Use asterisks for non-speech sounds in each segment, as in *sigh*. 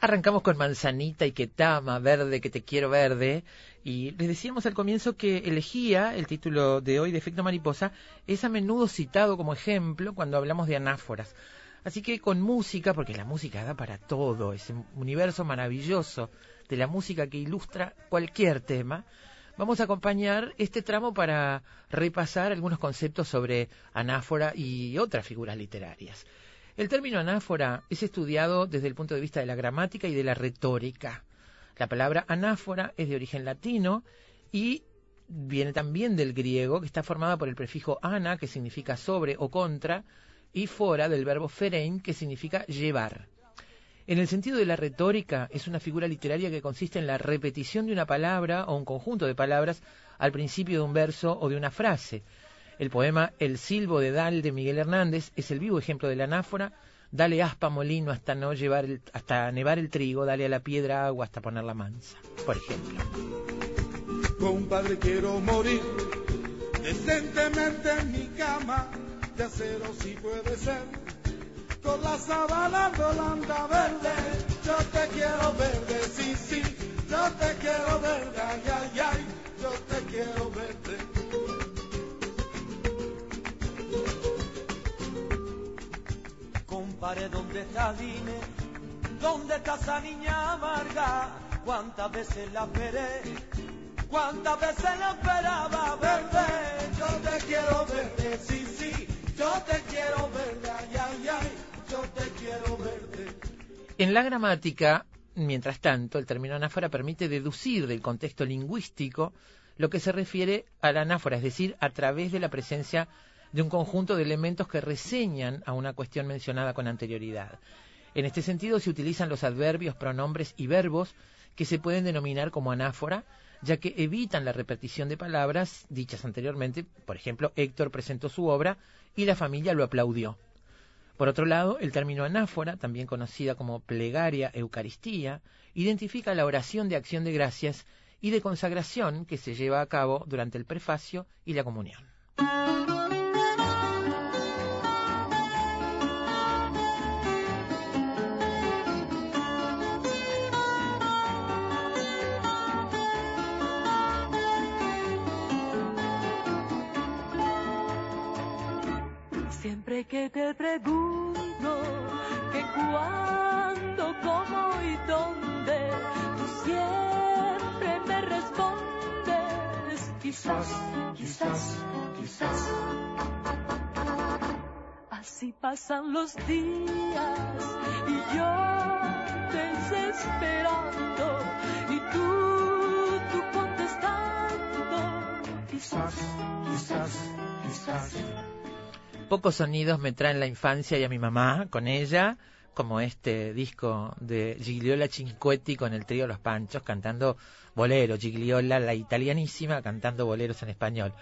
Arrancamos con Manzanita y Ketama, Verde, que te quiero verde. Y les decíamos al comienzo que elegía el título de hoy de Efecto Mariposa, es a menudo citado como ejemplo cuando hablamos de anáforas. Así que con música, porque la música da para todo, ese universo maravilloso de la música que ilustra cualquier tema, vamos a acompañar este tramo para repasar algunos conceptos sobre anáfora y otras figuras literarias. El término anáfora es estudiado desde el punto de vista de la gramática y de la retórica. La palabra anáfora es de origen latino y viene también del griego, que está formada por el prefijo ana, que significa sobre o contra, y fora del verbo ferein, que significa llevar. En el sentido de la retórica, es una figura literaria que consiste en la repetición de una palabra o un conjunto de palabras al principio de un verso o de una frase, el poema El silbo de Dal de Miguel Hernández es el vivo ejemplo de la anáfora. Dale aspa molino hasta no llevar hasta nevar el trigo, dale a la piedra agua hasta ponerla mansa, por ejemplo. Compadre, quiero morir decentemente en mi cama, de acero si puede ser, con la sabana volanda verde, yo te quiero verde, sí, sí, yo te quiero verde, ay, ay, ay, yo te quiero verde. Compare dónde está Dine, dónde está esa niña amarga, cuántas veces la esperé, cuántas veces la esperaba verde, yo te quiero verde, sí, sí, yo te quiero verde, ay, ay, ay, yo te quiero verde. En la gramática, mientras tanto, el término anáfora permite deducir del contexto lingüístico lo que se refiere a la anáfora, es decir, a través de la presencia de un conjunto de elementos que reseñan a una cuestión mencionada con anterioridad. En este sentido se utilizan los adverbios, pronombres y verbos que se pueden denominar como anáfora, ya que evitan la repetición de palabras dichas anteriormente. Por ejemplo, Héctor presentó su obra y la familia lo aplaudió. Por otro lado, el término anáfora, también conocida como plegaria eucaristía, identifica la oración de acción de gracias y de consagración que se lleva a cabo durante el prefacio y la comunión. Que te pregunto que cuándo, cómo y dónde, tú siempre me respondes, quizás, quizás, quizás. Así pasan los días y yo desesperando y tú, tú contestando, quizás, quizás, quizás. Pocos sonidos me traen la infancia y a mi mamá con ella, como este disco de Gigliola Cinquetti con el trío Los Panchos cantando boleros, Gigliola la italianísima cantando boleros en español.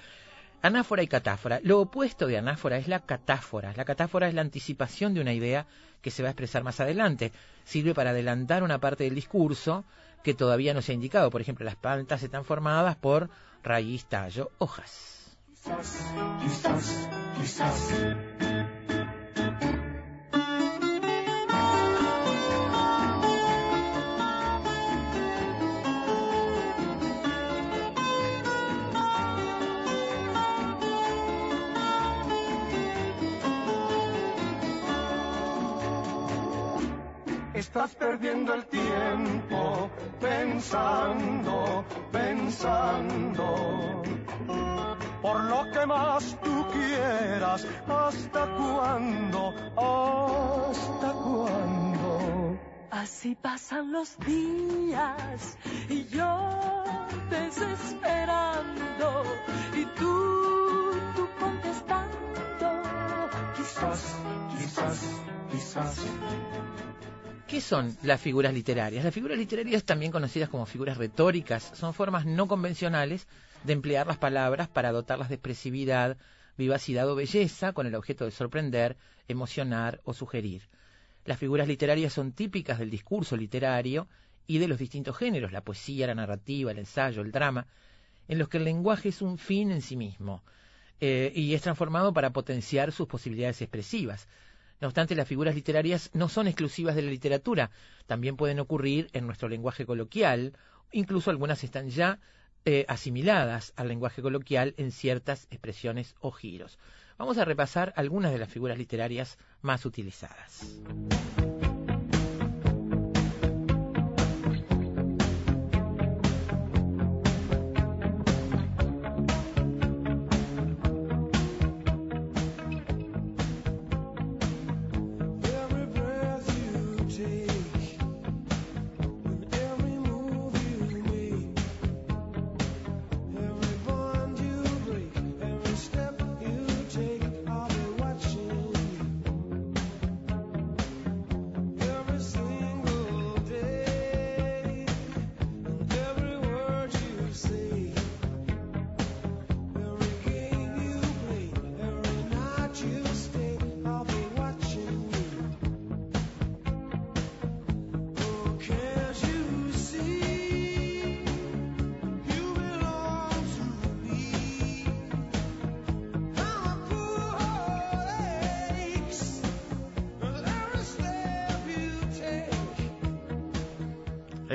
Anáfora y catáfora. Lo opuesto de anáfora es la catáfora. La catáfora es la anticipación de una idea que se va a expresar más adelante. Sirve para adelantar una parte del discurso que todavía no se ha indicado. Por ejemplo, las plantas están formadas por raíz, tallo, hojas. Quizás, quizás, quizás. Estás perdiendo el tiempo pensando, pensando por lo que más tú quieras. ¿Hasta cuándo? ¿Hasta cuándo? Así pasan los días y yo desesperando y tú, tú contestando. Quizás, quizás, quizás. ¿Qué son las figuras literarias? Las figuras literarias, también conocidas como figuras retóricas, son formas no convencionales de emplear las palabras para dotarlas de expresividad, vivacidad o belleza con el objeto de sorprender, emocionar o sugerir. Las figuras literarias son típicas del discurso literario y de los distintos géneros, la poesía, la narrativa, el ensayo, el drama, en los que el lenguaje es un fin en sí mismo eh, y es transformado para potenciar sus posibilidades expresivas. No obstante, las figuras literarias no son exclusivas de la literatura, también pueden ocurrir en nuestro lenguaje coloquial, incluso algunas están ya eh, asimiladas al lenguaje coloquial en ciertas expresiones o giros. Vamos a repasar algunas de las figuras literarias más utilizadas.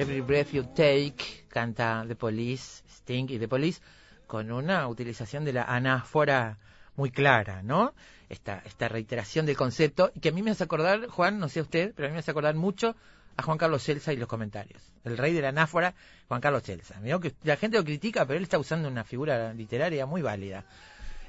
Every Breath You Take, canta The Police, Sting y The Police, con una utilización de la anáfora muy clara, ¿no? Esta, esta reiteración del concepto, que a mí me hace acordar, Juan, no sé usted, pero a mí me hace acordar mucho a Juan Carlos Celsa y los comentarios. El rey de la anáfora, Juan Carlos Celsa. Mirá la gente lo critica, pero él está usando una figura literaria muy válida.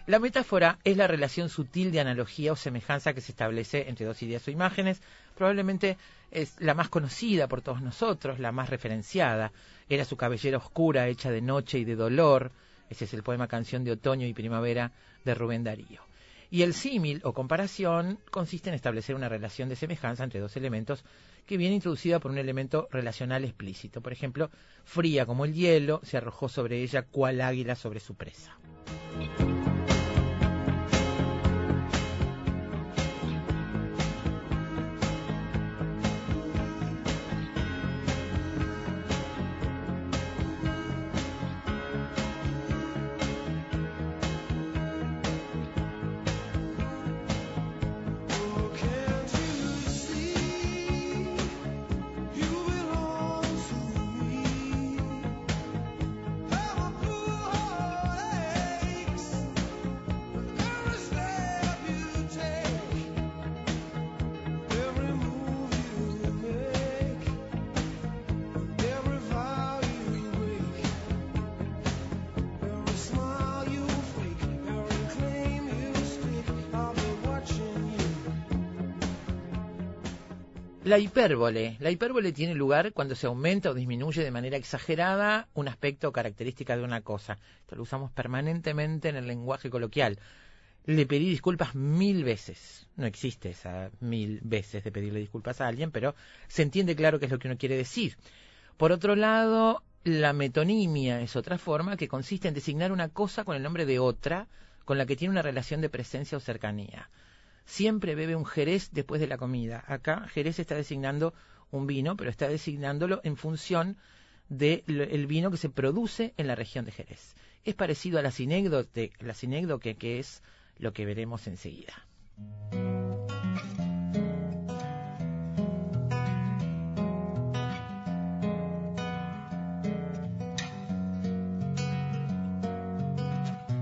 La metáfora es la relación sutil de analogía o semejanza que se establece entre dos ideas o imágenes. Probablemente es la más conocida por todos nosotros, la más referenciada. Era su cabellera oscura, hecha de noche y de dolor. Ese es el poema Canción de Otoño y Primavera de Rubén Darío. Y el símil o comparación consiste en establecer una relación de semejanza entre dos elementos que viene introducida por un elemento relacional explícito. Por ejemplo, fría como el hielo, se arrojó sobre ella cual águila sobre su presa. La hipérbole. La hipérbole tiene lugar cuando se aumenta o disminuye de manera exagerada un aspecto o característica de una cosa. Esto lo usamos permanentemente en el lenguaje coloquial. Le pedí disculpas mil veces. No existe esa mil veces de pedirle disculpas a alguien, pero se entiende claro qué es lo que uno quiere decir. Por otro lado, la metonimia es otra forma que consiste en designar una cosa con el nombre de otra con la que tiene una relación de presencia o cercanía siempre bebe un jerez después de la comida. Acá jerez está designando un vino, pero está designándolo en función del vino que se produce en la región de Jerez. Es parecido a la sinécdoque, la que es lo que veremos enseguida.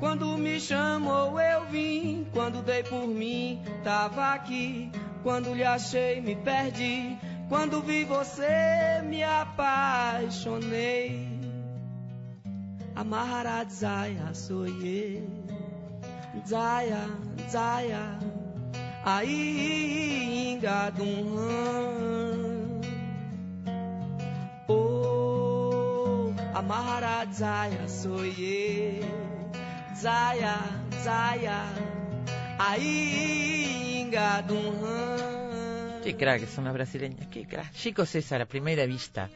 Quando me chamou eu vim, quando dei por mim tava aqui, quando lhe achei me perdi, quando vi você me apaixonei. Amarra Zaya soye, Zaya, Zaya, aí engadum. Oh, amarra Zaya soye. Zaya, aí engadum. Qué crack, son las brasileñas, qué crack. Chico César, a primera vista.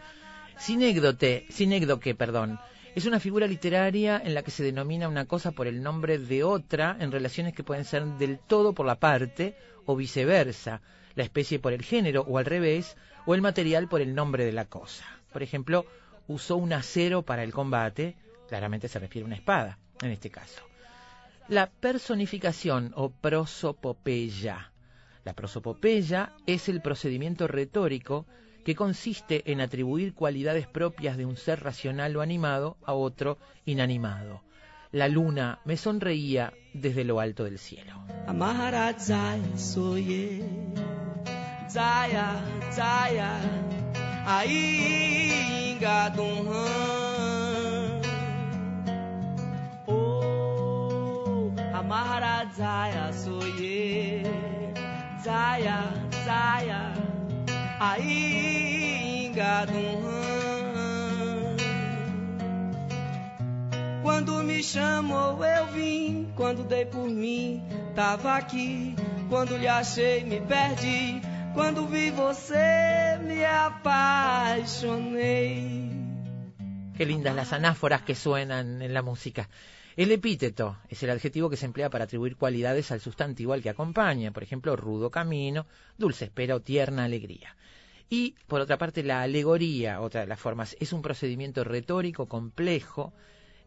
Sinécdote, sinécdoque, perdón, es una figura literaria en la que se denomina una cosa por el nombre de otra en relaciones que pueden ser del todo por la parte o viceversa, la especie por el género o al revés, o el material por el nombre de la cosa. Por ejemplo, usó un acero para el combate, claramente se refiere a una espada, en este caso. La personificación o prosopopeya. La prosopopeya es el procedimiento retórico que consiste en atribuir cualidades propias de un ser racional o animado a otro inanimado. La luna me sonreía desde lo alto del cielo. Oh, Maharajaya soye, Zaya, Zaya, ainda Quando me chamou eu vim, quando dei por mim, tava aqui. Quando lhe achei me perdi, quando vi você me apaixonei. Qué lindas las anáforas que suenan en la música. El epíteto es el adjetivo que se emplea para atribuir cualidades al sustantivo al que acompaña, por ejemplo, rudo camino, dulce espera o tierna alegría. Y, por otra parte, la alegoría, otra de las formas, es un procedimiento retórico complejo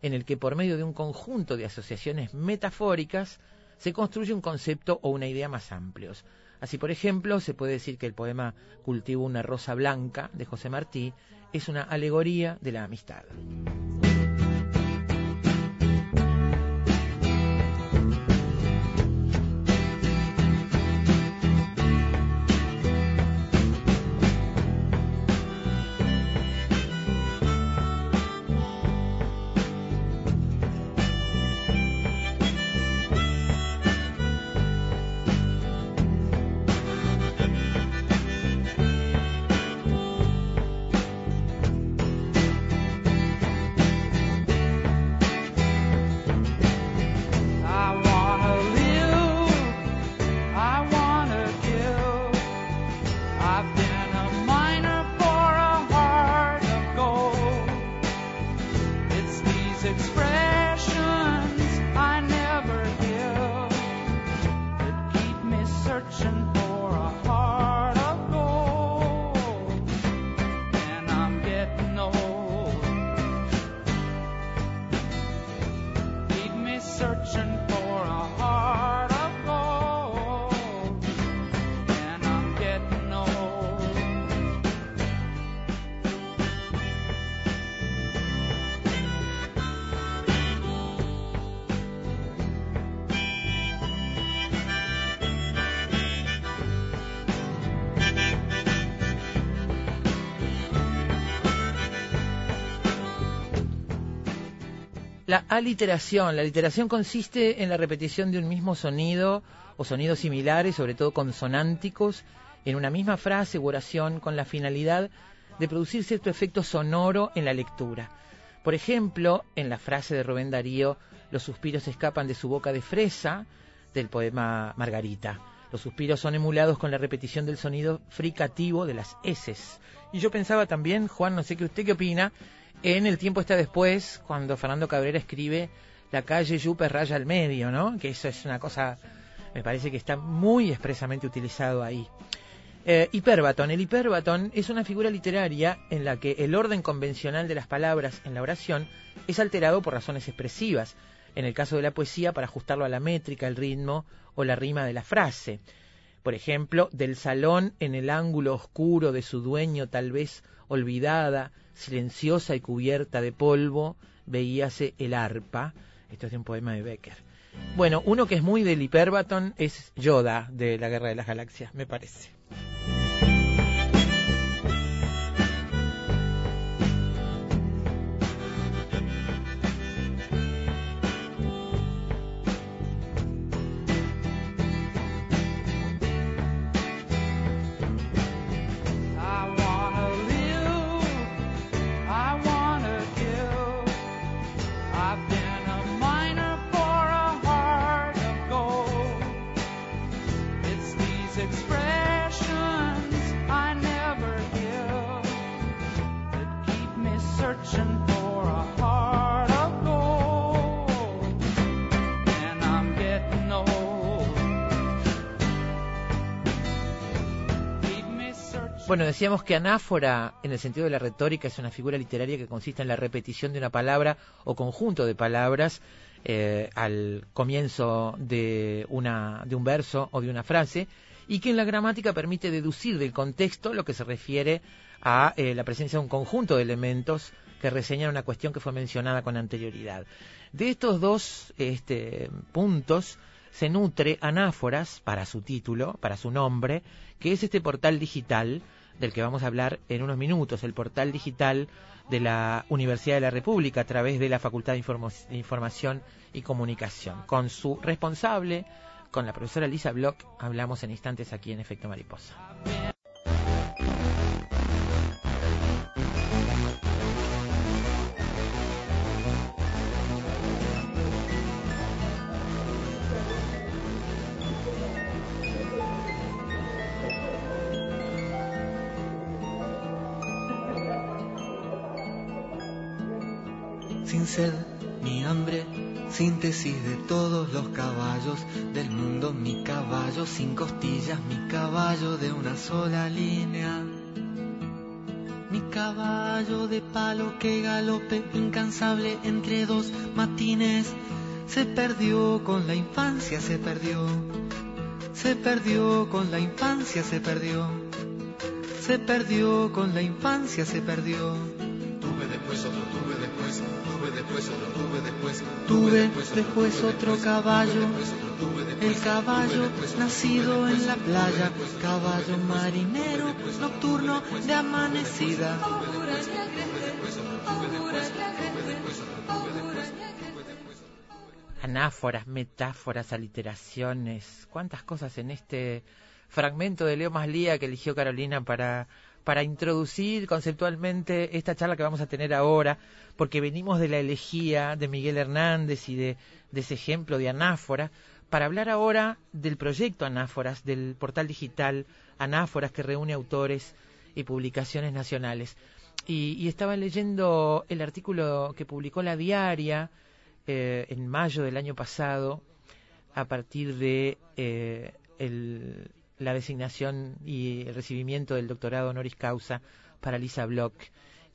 en el que por medio de un conjunto de asociaciones metafóricas se construye un concepto o una idea más amplios. Así, por ejemplo, se puede decir que el poema Cultivo una rosa blanca de José Martí es una alegoría de la amistad. La aliteración. La aliteración consiste en la repetición de un mismo sonido o sonidos similares, sobre todo consonánticos, en una misma frase u oración con la finalidad de producir cierto efecto sonoro en la lectura. Por ejemplo, en la frase de Rubén Darío, los suspiros escapan de su boca de fresa, del poema Margarita. Los suspiros son emulados con la repetición del sonido fricativo de las heces. Y yo pensaba también, Juan, no sé qué usted qué opina, en El tiempo está después, cuando Fernando Cabrera escribe La calle Yupe raya al medio, ¿no? Que eso es una cosa, me parece que está muy expresamente utilizado ahí. Eh, hiperbatón. El hiperbatón es una figura literaria en la que el orden convencional de las palabras en la oración es alterado por razones expresivas. En el caso de la poesía, para ajustarlo a la métrica, el ritmo o la rima de la frase. Por ejemplo, del salón en el ángulo oscuro de su dueño, tal vez olvidada, silenciosa y cubierta de polvo, veíase el arpa. Esto es de un poema de Becker. Bueno, uno que es muy del hiperbatón es Yoda de la Guerra de las Galaxias, me parece. Bueno, decíamos que anáfora, en el sentido de la retórica, es una figura literaria que consiste en la repetición de una palabra o conjunto de palabras eh, al comienzo de, una, de un verso o de una frase y que en la gramática permite deducir del contexto lo que se refiere a eh, la presencia de un conjunto de elementos que reseñan una cuestión que fue mencionada con anterioridad. De estos dos este, puntos se nutre Anáforas para su título, para su nombre, que es este portal digital del que vamos a hablar en unos minutos, el portal digital de la Universidad de la República a través de la Facultad de, Información y Comunicación. Con su responsable, con la profesora Lisa Bloch, hablamos en instantes aquí en Efecto Mariposa. Sin sed ni hambre, síntesis de todos los caballos del mundo, mi caballo sin costillas, mi caballo de una sola línea. Mi caballo de palo que galope incansable entre dos matines, se perdió con la infancia, se perdió, se perdió con la infancia, se perdió, se perdió con la infancia, se perdió. Tuve después, otro caballo, el caballo nacido en la playa, caballo marinero nocturno de amanecida. Anáforas, metáforas, aliteraciones, cuántas cosas en este fragmento de Leo Maslía que eligió Carolina para para introducir conceptualmente esta charla que vamos a tener ahora, porque venimos de la elegía de Miguel Hernández y de, ese ejemplo de anáfora, para hablar ahora del proyecto Anáforas, del portal digital Anáforas que reúne autores y publicaciones nacionales. Y, estaba leyendo el artículo que publicó la diaria eh, en mayo del año pasado, a partir de eh, el, la designación y el recibimiento del doctorado honoris causa para Lisa Block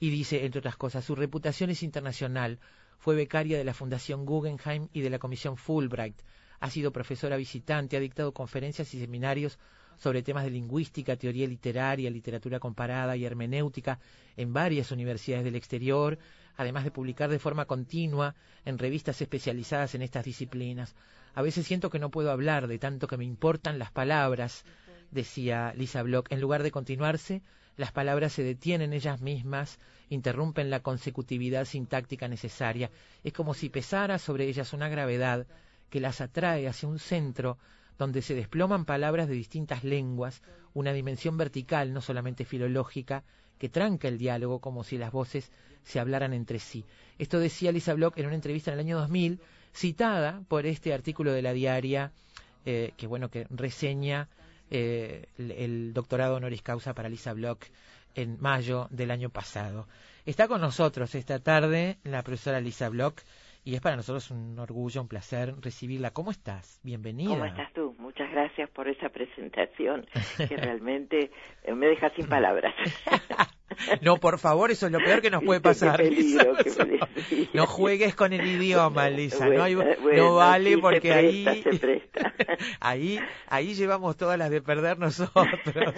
y dice, entre otras cosas, su reputación es internacional. Fue becaria de la Fundación Guggenheim y de la Comisión Fulbright. Ha sido profesora visitante, ha dictado conferencias y seminarios sobre temas de lingüística, teoría literaria, literatura comparada y hermenéutica en varias universidades del exterior, además de publicar de forma continua en revistas especializadas en estas disciplinas. A veces siento que no puedo hablar de tanto que me importan las palabras, decía Lisa Block. En lugar de continuarse, las palabras se detienen ellas mismas, interrumpen la consecutividad sintáctica necesaria. Es como si pesara sobre ellas una gravedad que las atrae hacia un centro donde se desploman palabras de distintas lenguas, una dimensión vertical, no solamente filológica, que tranca el diálogo como si las voces se hablaran entre sí. Esto decía Lisa Block en una entrevista en el año 2000 citada por este artículo de la diaria eh, que bueno que reseña eh, el, doctorado honoris causa para Lisa Block en mayo del año pasado. Está con nosotros esta tarde la profesora Lisa Block y es para nosotros un orgullo, un placer recibirla. ¿Cómo estás? Bienvenida. ¿Cómo estás tú? Muchas gracias por esa presentación que realmente eh, me deja sin palabras. *laughs* *laughs* No, por favor, eso es lo peor que nos puede *laughs* pasar. Lisa. No juegues con el idioma, Lisa. no, vale porque ahí, *laughs* ahí, ahí llevamos todas las de perder nosotros.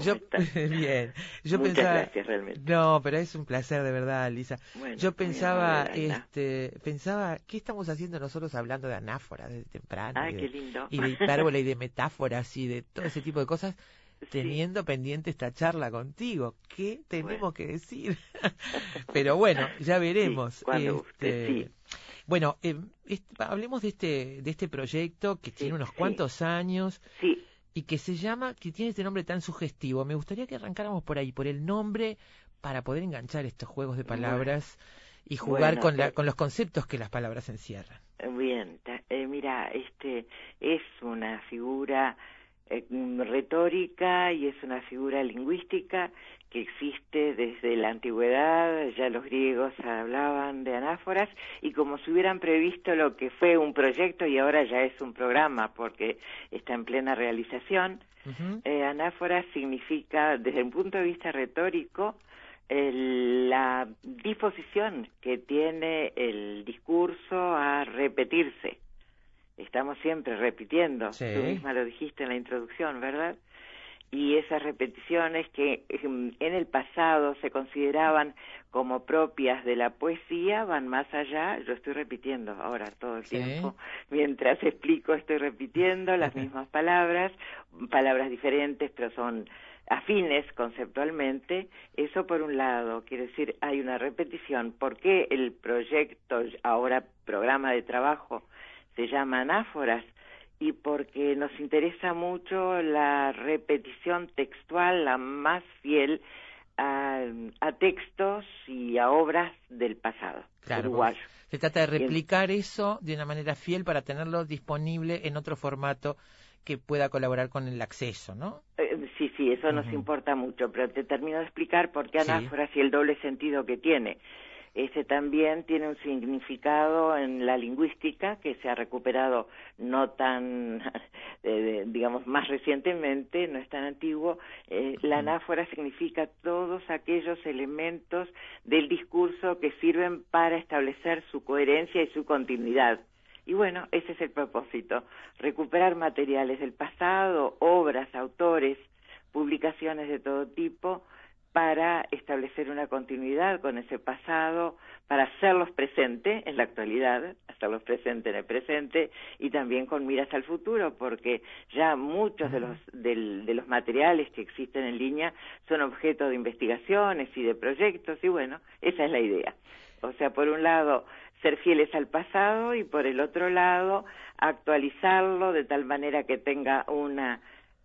Yo, bien, yo Muchas pensaba, gracias, realmente. no, pero es un placer de verdad, Lisa. yo pensaba, este, pensaba, ¿qué estamos haciendo nosotros hablando de anáforas desde temprano? Ay, y, de, qué lindo. y de hipérbole y de metáforas y de todo ese tipo de cosas teniendo pendiente esta charla contigo. ¿Qué tenemos que decir? *laughs* Pero bueno, ya veremos. este, Bueno, eh, hablemos de este, de este proyecto que tiene unos cuantos años y que se llama, que tiene este nombre tan sugestivo. Me gustaría que arrancáramos por ahí, por el nombre, para poder enganchar estos juegos de palabras y jugar con, la, con los conceptos que las palabras encierran. Bien, eh, mira, este es una figura eh, retórica y es una figura lingüística que existe desde la antigüedad, ya los griegos hablaban de anáforas y como si hubieran previsto lo que fue un proyecto y ahora ya es un programa porque está en plena realización, Eh, anáfora significa, desde un punto de vista retórico, la disposición que tiene el discurso a repetirse. Estamos siempre repitiendo, tú misma lo dijiste en la introducción, ¿verdad? y esas repeticiones que em, en el pasado se consideraban como propias de la poesía van más allá. Yo estoy repitiendo ahora todo el tiempo. Mientras explico estoy repitiendo las mismas palabras, palabras diferentes, pero son afines conceptualmente. Eso por un lado, quiere decir, hay una repetición. ¿Por qué el proyecto, ahora programa de trabajo, se llama Anáforas? y porque nos interesa mucho la repetición textual, la más fiel a, textos y a obras del pasado uruguayo. Se trata de replicar eso de una manera fiel para tenerlo disponible en otro formato que pueda colaborar con el acceso, ¿no? Eh, sí, sí, eso nos importa mucho, pero te termino de explicar por qué anáforas y el doble sentido que tiene ese también tiene un significado en la lingüística que se ha recuperado no tan, *laughs* eh, digamos, más recientemente, no es tan antiguo. Eh, la anáfora significa todos aquellos elementos del discurso que sirven para establecer su coherencia y su continuidad. Y bueno, ese es el propósito, recuperar materiales del pasado, obras, autores, publicaciones de todo tipo, para establecer una continuidad con ese pasado, para hacerlos presente en la actualidad, hacerlos presente en el presente y también con miras al futuro, porque ya muchos de los, de los materiales que existen en línea son objeto de investigaciones y de proyectos y bueno, esa es la idea. O sea, por un lado, ser fieles al pasado y por el otro lado, actualizarlo de tal manera que tenga una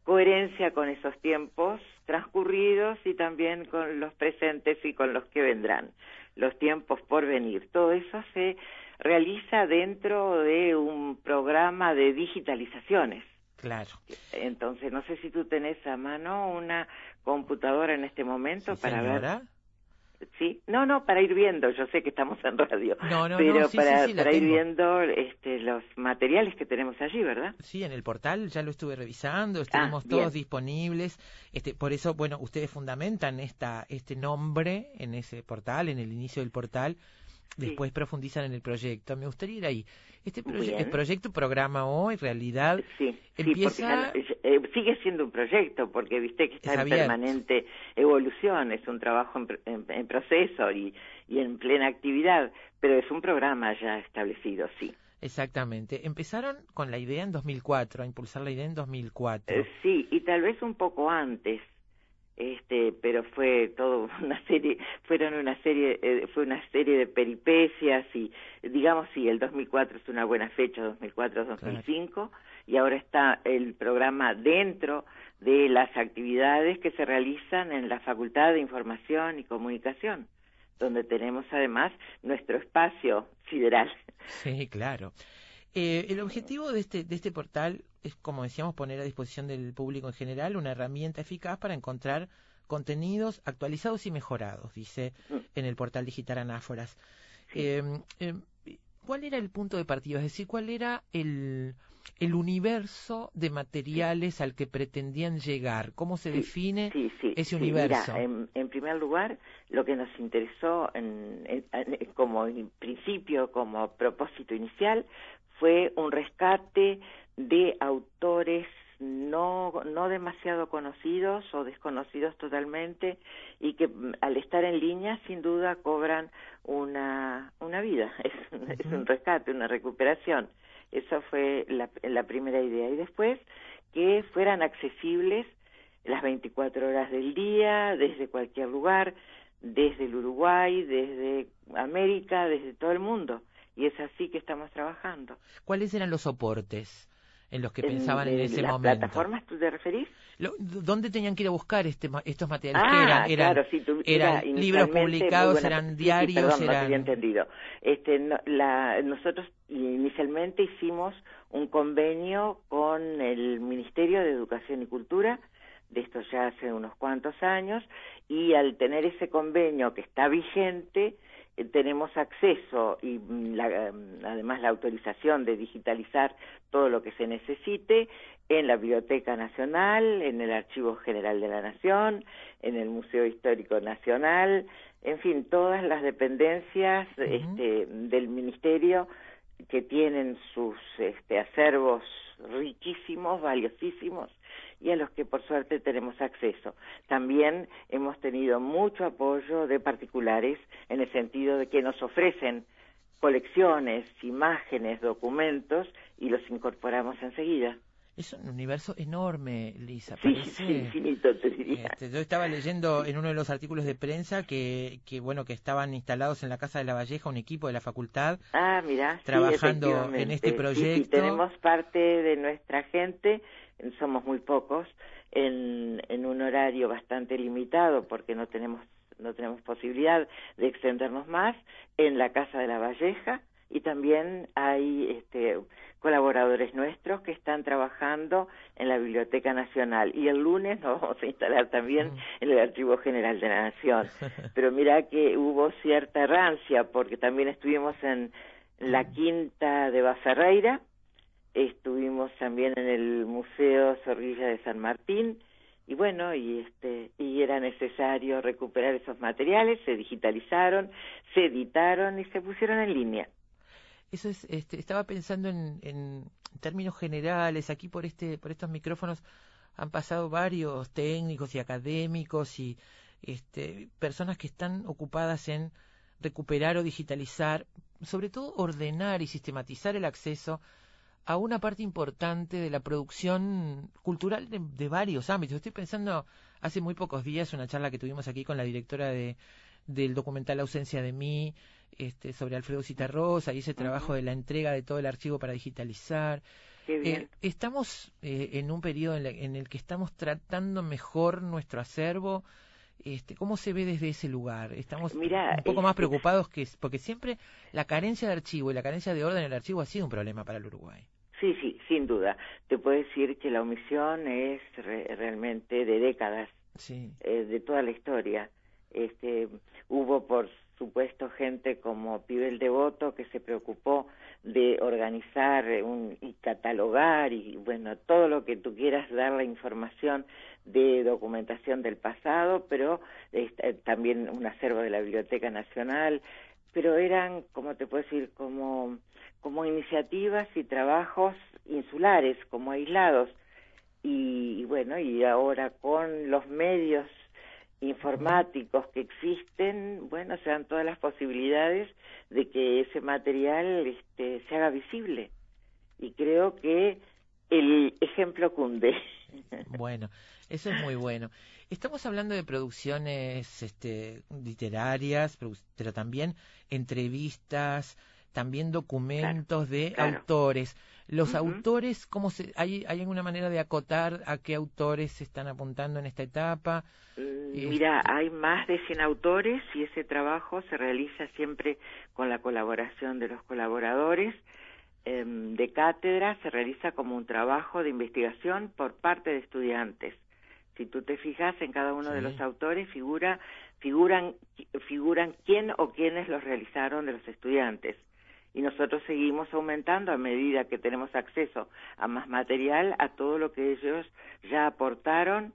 coherencia con esos tiempos transcurridos y también con los presentes y con los que vendrán, los tiempos por venir. Todo eso se realiza dentro de un programa de digitalizaciones. Claro. Entonces, no sé si tú tenés a mano una computadora en este momento para ver. Sí, no, no, para ir viendo, yo sé que estamos en radio, pero para, para ir viendo este, los materiales que tenemos allí, ¿verdad? Sí, en el portal ya lo estuve revisando, ah, todos disponibles, este, por eso, bueno, ustedes fundamentan esta, este nombre en ese portal, en el inicio del portal, después profundizan en el proyecto. Me gustaría ir ahí. Este el proyecto programa hoy, en realidad, sí, empieza... Eh, sigue siendo un proyecto, porque viste que está en permanente evolución, es un trabajo en, proceso y, y en plena actividad, pero es un programa ya establecido, sí. Exactamente. Empezaron con la idea en 2004, a impulsar la idea en 2004. Eh, sí, y tal vez un poco antes este pero fue todo *laughs* una serie fueron una serie eh, fue una serie de peripecias y digamos sí el 2004 es una buena fecha 2004 2005 y ahora está el programa dentro de las actividades que se realizan en la Facultad de Información y Comunicación donde tenemos además nuestro espacio sideral. Sí claro. Eh, el objetivo de este, de este portal es, como decíamos, poner a disposición del público en general una herramienta eficaz para encontrar contenidos actualizados y mejorados, dice mm. en el portal digital Anáforas. Eh, eh, ¿Cuál era el punto de partida? Es decir, ¿cuál era el, el universo de materiales al que pretendían llegar? ¿Cómo se define ese universo? en, primer lugar, lo que nos interesó en, como principio, como propósito inicial, fue un rescate de autores no, no demasiado conocidos o desconocidos totalmente y que mm, al estar en línea sin duda cobran una, una vida, *laughs* es, es un rescate, una recuperación. Esa fue la, la primera idea. Y después que fueran accesibles las 24 horas del día, desde cualquier lugar, desde el Uruguay, desde América, desde todo el mundo y es así que estamos trabajando. ¿Cuáles eran los soportes en los que pensaban en ese momento? ¿Las plataformas tú te referís? ¿Dónde tenían que ir a buscar este, estos materiales? Ah, eran, claro, sí, eran libros publicados, eran diarios, perdón, no había entendido. Este, la, nosotros inicialmente hicimos un convenio con el Ministerio de Educación y Cultura, de esto ya hace unos cuantos años, y al tener ese convenio que está vigente, tenemos acceso y mm, la, mm, además la autorización de digitalizar todo lo que se necesite en la Biblioteca Nacional, en el Archivo General de la Nación, en el Museo Histórico Nacional, en fin, todas las dependencias este, del Ministerio que tienen sus este, acervos riquísimos, valiosísimos y a los que por suerte tenemos acceso. También hemos tenido mucho apoyo de particulares en el sentido de que nos ofrecen colecciones, imágenes, documentos y los incorporamos enseguida. Es un universo enorme, Lisa. Sí, sí, infinito, te diría. Este, yo estaba leyendo en uno de los artículos de prensa que, que, bueno, que estaban instalados en la Casa de la Valleja un equipo de la facultad. Ah, mira. Trabajando en este proyecto. Sí, tenemos parte de nuestra gente, somos muy pocos, en, en un horario bastante limitado porque no tenemos no tenemos posibilidad de extendernos más en la Casa de la Valleja y también hay este, colaboradores nuestros que están trabajando en la Biblioteca Nacional. Y el lunes nos vamos a instalar también en el Archivo General de la Nación. *laughs* Pero mira que hubo cierta errancia porque también estuvimos en la quinta de Baferreira, estuvimos también en el Museo Zorrilla de San Martín y bueno y este y era necesario recuperar esos materiales se digitalizaron se editaron y se pusieron en línea. Eso es, este, estaba pensando en, en términos generales, aquí por este, por estos micrófonos han pasado varios técnicos y académicos y este, personas que están ocupadas en recuperar o digitalizar, sobre todo ordenar y sistematizar el acceso a una parte importante de la producción cultural de, de, varios ámbitos. Estoy pensando hace muy pocos días una charla que tuvimos aquí con la directora de, del documental Ausencia de mí, este, sobre Alfredo Citarrosa y ese trabajo de la entrega de todo el archivo para digitalizar. Eh, estamos eh, en un periodo en, el que estamos tratando mejor nuestro acervo. Este, ¿Cómo se ve desde ese lugar? Estamos un poco más preocupados que porque siempre la carencia de archivo y la carencia de orden en el archivo ha sido un problema para el Uruguay. Sí, sí, sin duda. Te puedo decir que la omisión es realmente de décadas, eh, de toda la historia. Este, hubo, por supuesto, gente como Pibel Devoto que se preocupó de organizar un, y catalogar y, bueno, todo lo que tú quieras dar la información de documentación del pasado, pero este, también un acervo de la Biblioteca Nacional, pero eran, como te puedo decir, como, como iniciativas y trabajos insulares, como aislados. y bueno, y ahora con los medios informáticos que existen, bueno, se dan todas las posibilidades de que ese material este, se haga visible. Y creo que el ejemplo cunde. Bueno, eso es muy bueno. Estamos hablando de producciones este, literarias, pero también entrevistas, también documentos de autores. Los autores, ¿cómo se, hay, ¿hay alguna manera de acotar a qué autores se están apuntando en esta etapa? Mm, mira, este hay más de 100 autores y ese trabajo se realiza siempre con la colaboración de los colaboradores em, de cátedra, se realiza como un trabajo de investigación por parte de estudiantes. Si tú te fijas en cada uno de los autores figura, figuran, figuran quién o quiénes los realizaron de los estudiantes y nosotros seguimos aumentando a medida que tenemos acceso a más material, a todo lo que ellos ya aportaron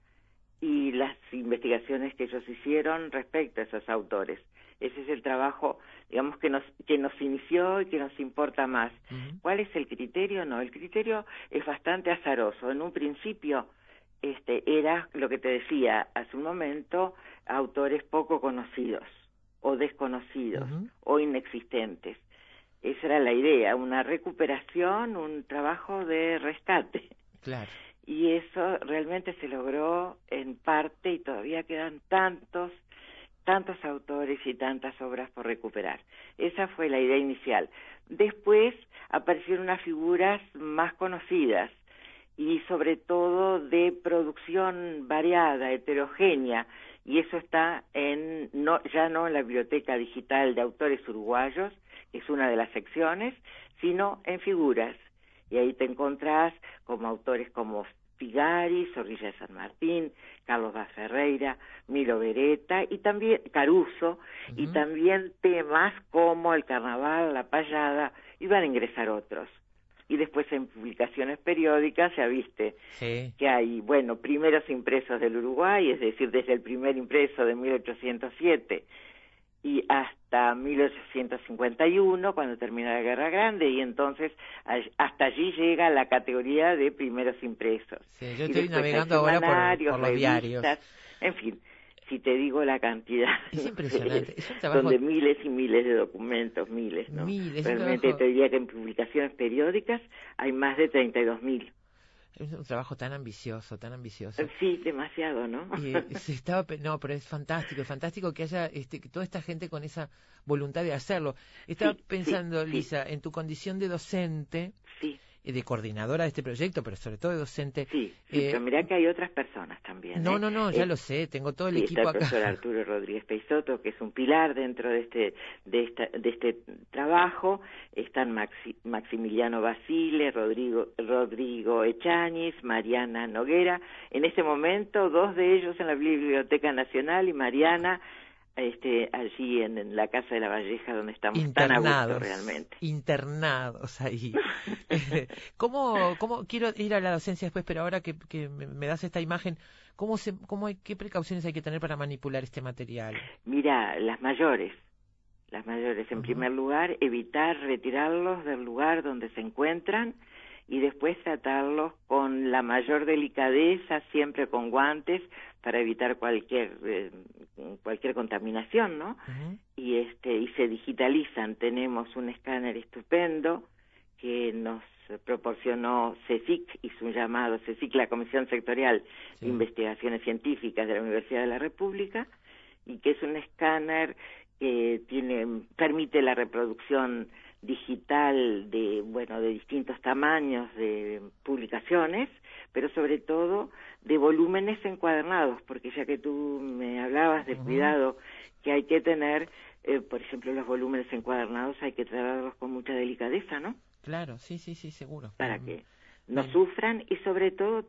y las investigaciones que ellos hicieron respecto a esos autores. Ese es el trabajo, digamos, que nos, que nos inició y que nos importa más. ¿Cuál es el criterio? No, el criterio es bastante azaroso. En un principio, este, era lo que te decía hace un momento, autores poco conocidos o desconocidos o inexistentes. Esa era la idea, una recuperación, un trabajo de rescate. Claro. Y eso realmente se logró en parte y todavía quedan tantos, tantos autores y tantas obras por recuperar. Esa fue la idea inicial. Después aparecieron unas figuras más conocidas y sobre todo de producción variada, heterogénea, y eso está en no, ya no en la biblioteca digital de autores uruguayos, es una de las secciones, sino en figuras. Y ahí te encontrás como autores como Figari, Zorrilla de San Martín, Carlos da Ferreira, Milo Beretta y también Caruso y también temas como el carnaval, la payada, iban a ingresar otros. Y después en publicaciones periódicas ya viste Sí. que hay, bueno, primeros impresos del Uruguay, es decir, desde el primer impreso de 1807 y hasta 1851, cuando termina la Guerra Grande, y entonces hasta allí llega la categoría de primeros impresos. Sí, yo estoy navegando ahora por, los diarios. En fin, si te digo la cantidad. Es impresionante, es un trabajo- Donde miles y miles de documentos, miles, ¿no? Miles, Realmente trabajo- te diría que en publicaciones periódicas hay más de 32 mil. Es un trabajo tan ambicioso, tan ambicioso. Sí, demasiado, ¿no? Y, eh, *laughs* se estaba, no, pero es fantástico, es fantástico que haya este, que toda esta gente con esa voluntad de hacerlo. Estaba Sí, sí, pensando, sí. Lisa, en tu condición de docente, Sí, eh, de coordinadora de este proyecto, pero sobre todo de docente. sí, sí, Eh, pero mirá que hay otras personas también. No, ¿eh? no, no, ya Eh, lo sé, tengo todo el Sí, está equipo el acá. profesor *laughs* Arturo Rodríguez Peisoto, que es un pilar dentro de este de esta, de este trabajo. Están Maxi- Maximiliano Basile, Rodrigo Rodrigo Echañiz, Mariana Noguera. En este momento, dos de ellos en la Biblioteca Nacional y Mariana este, allí en, en la Casa de la Valleja, donde estamos tan a gusto internados, realmente. internados ahí. *laughs* *laughs* ¿Cómo, ¿Cómo quiero ir a la docencia después, pero ahora que, que me, das esta imagen, ¿cómo se, cómo hay, qué precauciones hay que tener para manipular este material? Mira, las mayores, las mayores, en primer lugar, evitar retirarlos del lugar donde se encuentran y después tratarlos con la mayor delicadeza, siempre con guantes, para evitar cualquier eh, cualquier contaminación, ¿no? Y este y se digitalizan. Tenemos un escáner estupendo que nos proporcionó CSIC, hizo un llamado CSIC, la Comisión Sectorial Sí. de Investigaciones Científicas de la Universidad de la República, y que es un escáner que tiene permite la reproducción digital de bueno de distintos tamaños de publicaciones pero sobre todo de volúmenes encuadernados porque ya que tú me hablabas del cuidado que hay que tener eh, por ejemplo los volúmenes encuadernados hay que tratarlos con mucha delicadeza no Claro, sí, sí, sí, seguro. para que no Bien. sufran y sobre todo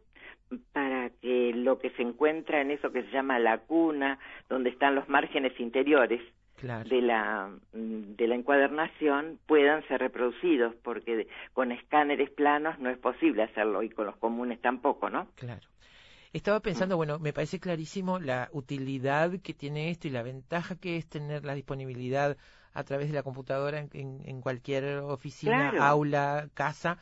para que lo que se encuentra en eso que se llama la cuna, donde están los márgenes interiores Claro. de la mm, de la encuadernación puedan ser reproducidos, porque de- con escáneres planos no es posible hacerlo y con los comunes tampoco, ¿no? Claro. Estaba pensando, bueno, me parece clarísimo la utilidad que tiene esto y la ventaja que es tener la disponibilidad a través de la computadora en, en- en cualquier oficina, Claro. aula, casa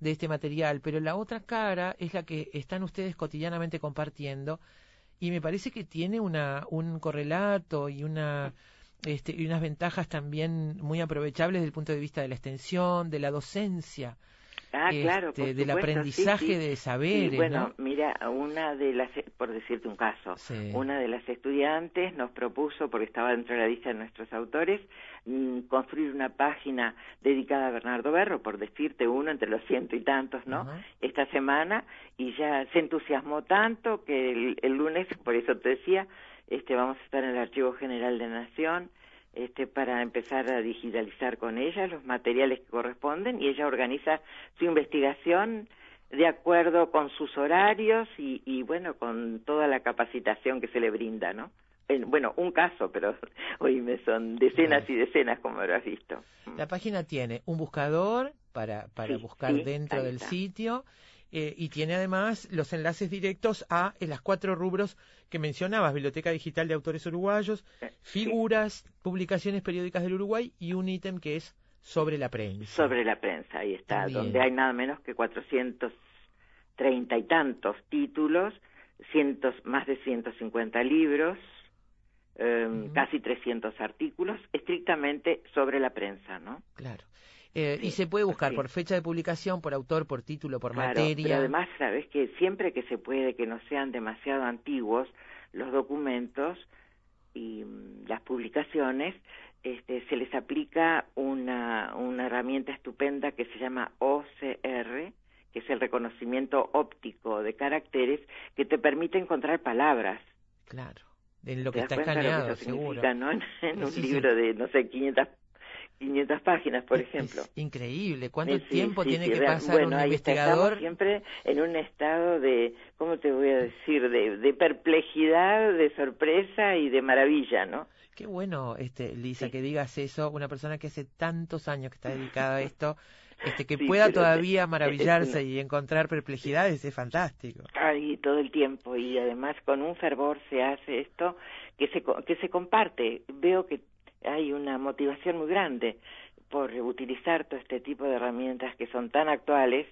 de este material. Pero la otra cara es la que están ustedes cotidianamente compartiendo y me parece que tiene una, un correlato y una este, y unas ventajas también muy aprovechables desde el punto de vista de la extensión, de la docencia, Ah, claro, este, por del supuesto, sí, aprendizaje sí. de Sí, saberes, bueno, ¿no? mira, una de las, por decirte un caso, Sí. una de las estudiantes nos propuso, porque estaba dentro de la lista de nuestros autores, mm, construir una página dedicada a Bernardo Berro, por decirte uno entre los ciento y tantos, ¿no? Esta semana, y ya se entusiasmó tanto que el, el lunes, por eso te decía, este, vamos a estar en el Archivo General de Nación, este, para empezar a digitalizar con ella los materiales que corresponden y ella organiza su investigación de acuerdo con sus horarios y, y bueno, con toda la capacitación que se le brinda, ¿no? En- bueno, un caso, pero *laughs* hoy me son decenas y decenas, como habrás visto. La página tiene un buscador para, para Sí, buscar sí, dentro del sitio eh, y tiene además los enlaces directos a las cuatro rubros que mencionabas, Biblioteca Digital de Autores Uruguayos, Eh, figuras, publicaciones periódicas del Uruguay y un ítem que es sobre la prensa. Sobre la prensa, ahí está, También. donde hay nada menos que 430 y tantos títulos, cientos, más de 150 libros, eh, Ujú. casi 300 artículos, estrictamente sobre la prensa, ¿no? Claro. Eh, y se puede buscar por fecha de publicación, por autor, por título, por Claro, materia. Pero además, sabes que siempre que se puede, que no sean demasiado antiguos, los documentos y mm, las publicaciones, este, se les aplica una, una herramienta estupenda que se llama OCR, que es el reconocimiento óptico de caracteres, que te permite encontrar palabras. Claro. En lo ¿Te que está que escaneado, eso seguro. significa, no? *laughs* En, en un Sí, sí. libro de, no sé, 500, 500 páginas, por Es- ejemplo. Es increíble. ¿Cuánto Sí, tiempo sí, tiene sí, que real- pasar bueno, un ahí investigador? siempre en un estado de, ¿cómo te voy a decir? De, de perplejidad, de sorpresa y de maravilla, ¿no? Qué bueno, este, Lisa, que digas eso, una persona que hace tantos años que está dedicada a *laughs* esto, este, que pueda todavía es- maravillarse es y encontrar perplejidades, es fantástico. Ahí todo el tiempo y además con un fervor se hace esto que se que se comparte. Veo que hay una motivación muy grande por utilizar todo este tipo de herramientas que son tan actuales,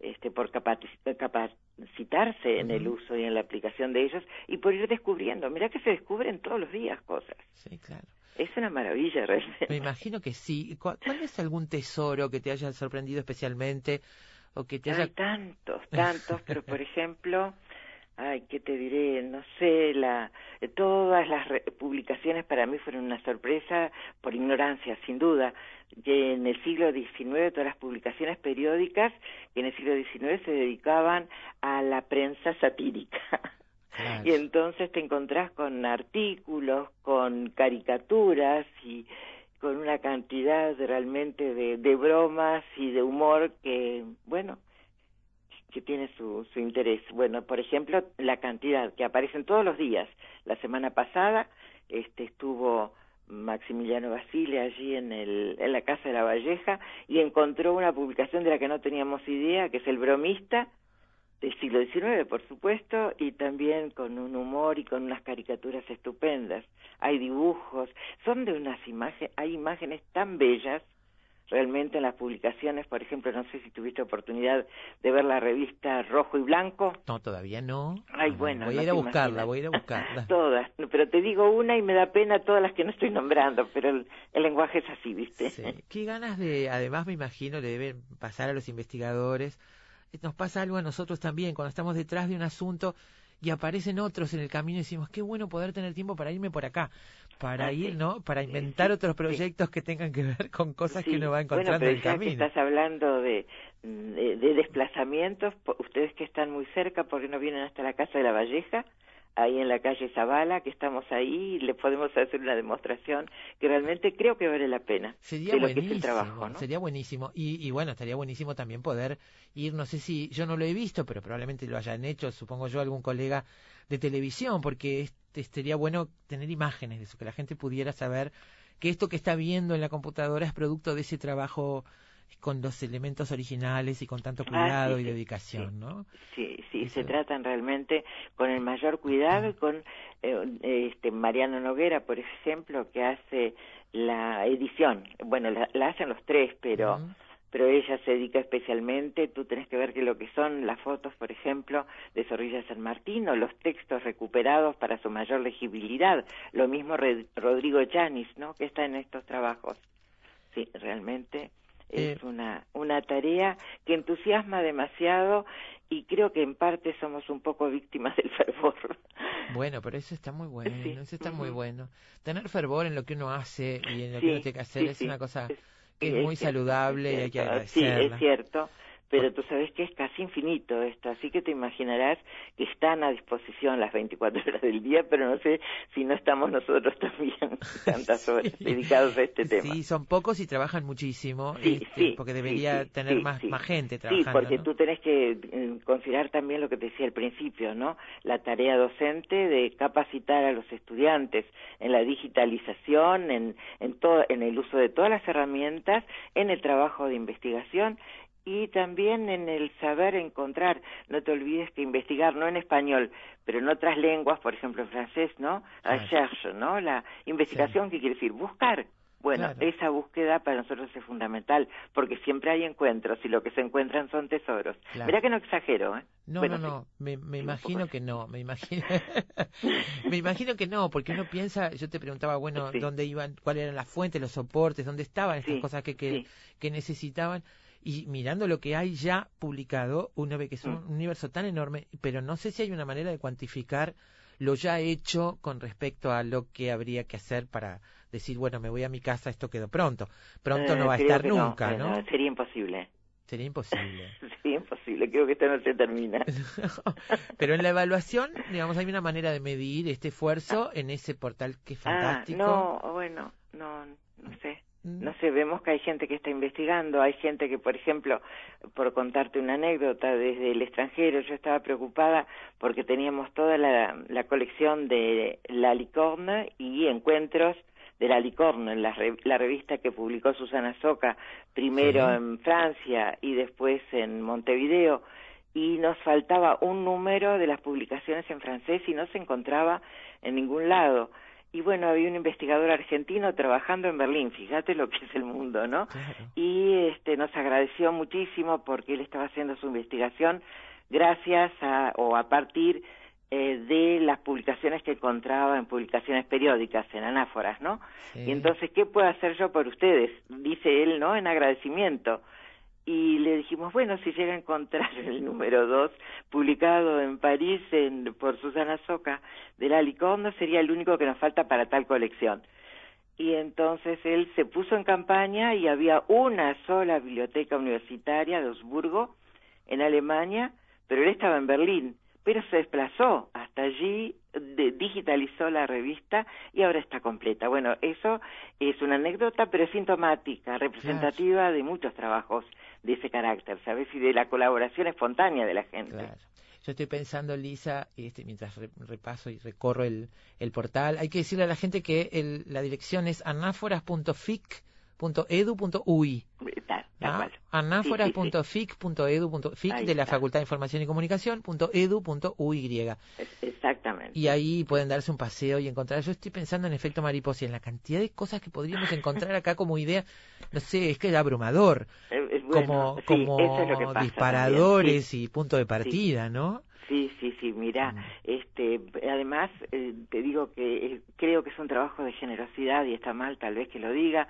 este, por capaci- capacitarse en el uso y en la aplicación de ellos y por ir descubriendo. Mira que se descubren todos los días cosas. Sí, claro. Es una maravilla realmente. Me imagino que sí. ¿Cu- ¿Cuál es algún tesoro que te haya sorprendido especialmente o que te haya... Hay tantos, tantos, pero por ejemplo, ay, ¿qué te diré? No sé, la, todas las re- publicaciones para mí fueron una sorpresa por ignorancia, sin duda. Que en el siglo XIX, todas las publicaciones periódicas que en el siglo XIX se dedicaban a la prensa satírica. Claro. *laughs* Y entonces te encontrás con artículos, con caricaturas y con una cantidad realmente de, de bromas y de humor que, bueno, que tiene su, su interés. Bueno, por ejemplo, la cantidad que aparecen todos los días. La semana pasada este, estuvo Maximiliano Basile allí en, el, en la Casa de la Valleja y encontró una publicación de la que no teníamos idea, que es El Bromista, del siglo XIX, por supuesto, y también con un humor y con unas caricaturas estupendas. Hay dibujos, son de unas imágenes, hay imágenes tan bellas realmente en las publicaciones, por ejemplo, no sé si tuviste oportunidad de ver la revista Rojo y Blanco. No, todavía no. Ay, bueno, voy no a ir a buscarla, imaginas. voy a ir a buscarla. *laughs* Todas, pero te digo una y me da pena todas las que no estoy nombrando, pero el, el lenguaje es así, ¿viste? Sí. Qué ganas de, además me imagino, le deben pasar a los investigadores. Nos pasa algo a nosotros también, cuando estamos detrás de un asunto y aparecen otros en el camino y decimos, qué bueno poder tener tiempo para irme por acá, para Ah, ir, sí. ¿no? Para Sí, inventar sí, otros sí. proyectos que tengan que ver con cosas que uno va bueno, encontrando pero en el que camino. estás hablando de, de, de desplazamientos, ustedes que están muy cerca, ¿por qué no vienen hasta la Casa de la Valleja? Ahí en la calle Zavala, que estamos ahí, y le podemos hacer una demostración que realmente creo que vale la pena. Sería de lo que es buenísimo, el trabajo, ¿no? sería buenísimo. Y, y bueno, estaría buenísimo también poder ir, no sé si yo no lo he visto, pero probablemente lo hayan hecho, supongo yo, algún colega de televisión, porque este, sería bueno tener imágenes de eso, que la gente pudiera saber que esto que está viendo en la computadora es producto de ese trabajo con los elementos originales y con tanto Ah, sí, cuidado y dedicación, sí. ¿no? Sí, sí, Eso. se tratan realmente con el mayor cuidado y con eh, este Mariano Noguera, por ejemplo, que hace la edición. Bueno, la, la hacen los tres, pero pero ella se dedica especialmente, tú tenés que ver que lo que son las fotos, por ejemplo, de Zorrilla San Martín o los textos recuperados para su mayor legibilidad. Lo mismo Rodrigo Chanis, ¿no? Que está en estos trabajos. Sí, realmente es una, una tarea que entusiasma demasiado y creo que en parte somos un poco víctimas *laughs* del fervor. Bueno, pero eso está muy bueno, Sí, eso está muy bueno. Tener fervor en lo que uno hace y en lo Sí, que uno tiene que hacer sí, es una cosa que es muy saludable y hay que agradecerla. Sí, es cierto, pero tú sabes que es casi infinito esto, así que te imaginarás que están a disposición las 24 horas del día, pero no sé si no estamos nosotros *laughs* también tantas horas Sí. dedicados a este tema. Sí, son pocos y trabajan muchísimo, Sí, este, sí, porque sí, debería sí, tener sí, más, sí. más gente Sí, trabajando. porque ¿no? tú tenés que eh, considerar también lo que te decía al principio, ¿no? La tarea docente de capacitar a los estudiantes en la digitalización, en, en, todo, en el uso de todas las herramientas, en el trabajo de investigación y también en el saber encontrar. No te olvides que investigar, no en español, pero en otras lenguas, por ejemplo en francés, ¿no? Claro. Recherche, ¿no? La investigación, ¿qué quiere decir? Buscar. Bueno, Claro. esa búsqueda para nosotros es fundamental, porque siempre hay encuentros y lo que se encuentran son tesoros. Claro. Mirá que no exagero, ¿eh? No, Bueno, no, no, me, me Sí, imagino que no, me imagino, *laughs* me imagino que no, porque uno piensa, yo te preguntaba, bueno, Sí. dónde iban, cuáles eran las fuentes, los soportes, dónde estaban estas Sí, cosas que, que, sí. que necesitaban, y mirando lo que hay ya publicado, uno ve que es un Mm. universo tan enorme, pero no sé si hay una manera de cuantificar lo ya hecho con respecto a lo que habría que hacer para decir, bueno, me voy a mi casa, esto quedó pronto. Pronto Eh, no va a estar no, nunca, eh, ¿no? Sería imposible. Sería imposible. *laughs* Sería imposible, creo que esto no se termina. *laughs* Pero en la evaluación, digamos, hay una manera de medir este esfuerzo en ese portal que es Ah, fantástico. no, bueno, no, no sé. No sé, vemos que hay gente que está investigando, hay gente que, por ejemplo, por contarte una anécdota, desde el extranjero yo estaba preocupada porque teníamos toda la, la colección de La Licorne y encuentros de La Licorne, la, la revista que publicó Susana Soca, primero en Francia y después en Montevideo, y nos faltaba un número de las publicaciones en francés y no se encontraba en ningún lado y bueno, había un investigador argentino trabajando en Berlín, fíjate lo que es el mundo, ¿no? Y este nos agradeció muchísimo porque él estaba haciendo su investigación gracias a o a partir eh, de las publicaciones que encontraba en publicaciones periódicas, en anáforas, ¿no? Y entonces, ¿qué puedo hacer yo por ustedes? Dice él, ¿no? En agradecimiento y le dijimos, bueno, si llega a encontrar el número dos publicado en París en, por Susana Soca de la Licorne, sería el único que nos falta para tal colección. Y entonces él se puso en campaña y había una sola biblioteca universitaria de Osburgo, en Alemania, pero él estaba en Berlín pero se desplazó hasta allí, digitalizó la revista y ahora está completa. Bueno, eso es una anécdota, pero es sintomática, representativa de muchos trabajos de ese carácter, ¿sabes? Y de la colaboración espontánea de la gente. Yo estoy pensando, Lisa, este, mientras repaso y recorro el, el portal, hay que decirle a la gente que el, la dirección es anáforas.fic .edu.ui. Anáforas.fic.edu.fic de la Facultad de Información y Comunicación .edu.uy. Exactamente. Y ahí pueden darse un paseo y encontrar. Yo estoy pensando en efecto mariposa y en la cantidad de cosas que podríamos encontrar acá como idea. No sé, es que es abrumador. *laughs* como como disparadores y punto de partida, ¿no? Sí, sí, sí, mira, mm. este, además eh, te digo que eh, creo que es un trabajo de generosidad y está mal tal vez que lo diga,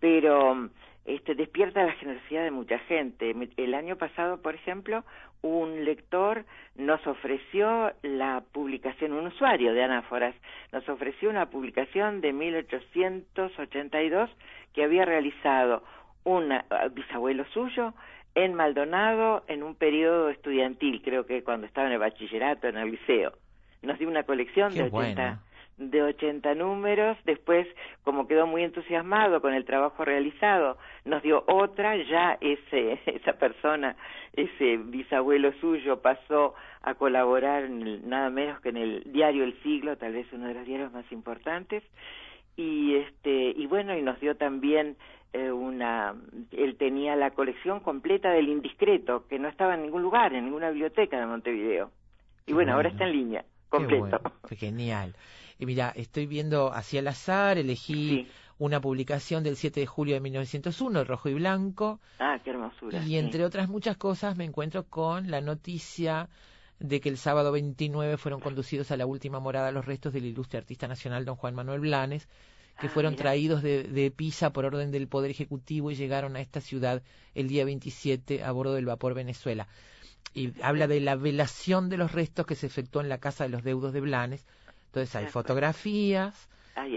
pero este, despierta la generosidad de mucha gente. El año pasado, por ejemplo, un lector nos ofreció la publicación, un usuario de Anáforas, nos ofreció una publicación de 1882 que había realizado un bisabuelo suyo en Maldonado en un periodo estudiantil, creo que cuando estaba en el bachillerato, en el liceo. Nos dio una colección de 80, de 80 números, después como quedó muy entusiasmado con el trabajo realizado, nos dio otra, ya ese, *laughs* esa persona, ese bisabuelo suyo pasó a colaborar nada menos que en el diario El Siglo, tal vez uno de los diarios más importantes, y este y bueno, y nos dio también eh, una él tenía la colección completa del indiscreto que no estaba en ningún lugar, en ninguna biblioteca de Montevideo. Y bueno, ahora está en línea, completo. Genial. Y mira, estoy viendo hacia el azar, elegí una publicación del 7 de julio de 1901, rojo y blanco. Ah, qué hermosura. Y entre otras muchas cosas me encuentro con la noticia de que el sábado 29 fueron conducidos a la última morada los restos del ilustre artista nacional don Juan Manuel Blanes, que ah, fueron traídos de, de, Pisa por orden del Poder Ejecutivo y llegaron a esta ciudad el día 27 a bordo del vapor Venezuela. Y habla de la velación de los restos que se efectuó en la casa de los deudos de Blanes, entonces hay fotografías.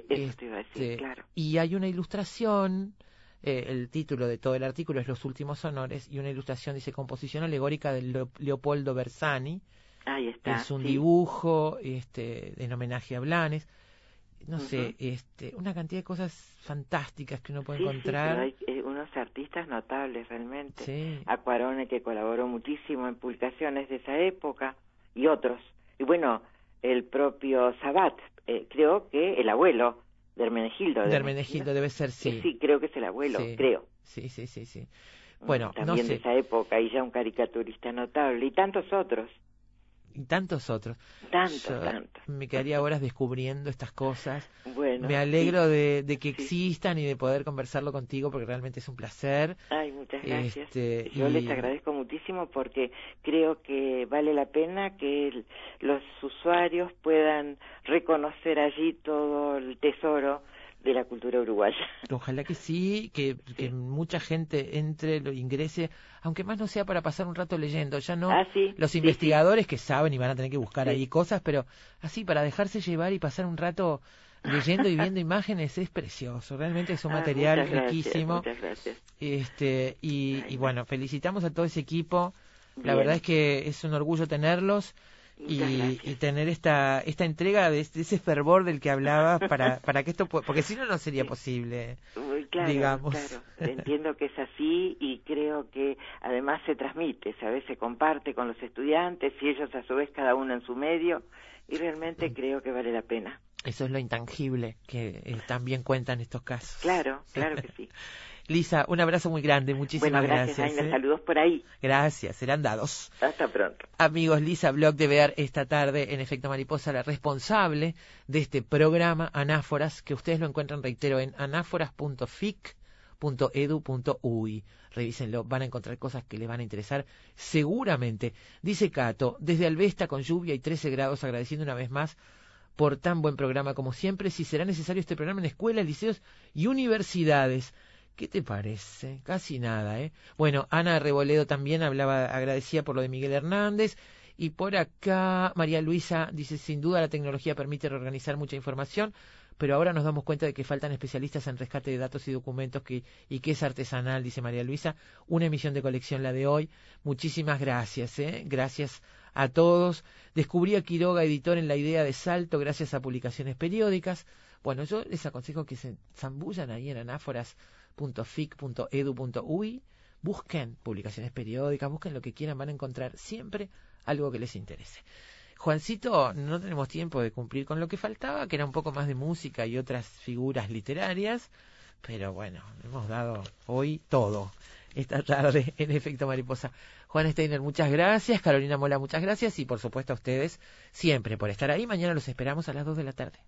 Este, y hay una ilustración, eh, el título de todo el artículo es Los últimos honores, y una ilustración dice composición alegórica de Leopoldo Bersani. Es un dibujo este, en homenaje a Blanes. No sé, este, una cantidad de cosas fantásticas que uno puede encontrar. hay eh, unos artistas notables realmente. Acuarone que colaboró muchísimo en publicaciones de esa época y otros. Y bueno, el propio Sabat, eh, creo que el abuelo de Hermenegildo. De Hermenegildo debe ser, sí. Sí, creo que es el abuelo, creo. Sí, sí, sí, sí. Bueno, También no sé. de esa época, y ya un caricaturista notable, y tantos otros y tantos otros. Tanto, tanto. Me quedaría horas descubriendo estas cosas. Bueno, me alegro de, que existan y de poder conversarlo contigo porque realmente es un placer. Ay, muchas gracias. Este, Yo les agradezco muchísimo porque creo que vale la pena que los usuarios puedan reconocer allí todo el tesoro de la cultura uruguaya. Ojalá que sí, que, mucha gente entre, lo ingrese, aunque más no sea para pasar un rato leyendo, ya no ah, los investigadores que saben y van a tener que buscar ahí cosas, pero así para dejarse llevar y pasar un rato leyendo y viendo *laughs* imágenes es precioso, realmente es un ah, material riquísimo. Muchas gracias. Este, y, bueno, felicitamos a todo ese equipo. La verdad es que es un orgullo tenerlos y, tener esta esta entrega de, ese fervor del que hablaba para *laughs* para que esto porque si no no sería posible claro, digamos. Claro, *laughs* entiendo que es así y creo que además se transmite, ¿sabes? Se comparte con los estudiantes y ellos a su vez cada uno en su medio y realmente Mm. creo que vale la pena. Eso es lo intangible que eh, también cuentan estos casos. Claro, *laughs* claro que sí. Lisa, un abrazo muy grande, muchísimas bueno, gracias, gracias. ¿eh? saludos por ahí. Gracias, serán dados. Hasta pronto. Amigos, Lisa Blog de ver esta tarde en Efecto Mariposa, la responsable de este programa Anáforas, que ustedes lo encuentran, reitero, en anáforas.fic.edu.uy. Revísenlo, van a encontrar cosas que les van a interesar seguramente. Dice Cato, desde Alvesta con lluvia y 13 grados, agradeciendo una vez más por tan buen programa como siempre. Si será necesario este programa en escuelas, liceos y universidades. ¿Qué te parece? Casi nada, ¿eh? Bueno, Ana Reboledo también hablaba, agradecía por lo de Miguel Hernández. Y por acá, María Luisa dice, sin duda la tecnología permite reorganizar mucha información, pero ahora nos damos cuenta de que faltan especialistas en rescate de datos y documentos que, y que es artesanal, dice María Luisa. Una emisión de colección la de hoy. Muchísimas gracias, ¿eh? Gracias a todos. Descubrí a Quiroga, editor en la idea de Salto, gracias a publicaciones periódicas. Bueno, yo les aconsejo que se zambullan ahí en anáforas.fic.edu.uy, busquen publicaciones periódicas, busquen lo que quieran, van a encontrar siempre algo que les interese. Juancito, no tenemos tiempo de cumplir con lo que faltaba, que era un poco más de música y otras figuras literarias, pero bueno, hemos dado hoy todo esta tarde *laughs* en Efecto Mariposa. Juan Steiner, muchas gracias. Carolina Mola, muchas gracias. Y por supuesto a ustedes siempre por estar ahí. Mañana los esperamos a las 2 de la tarde.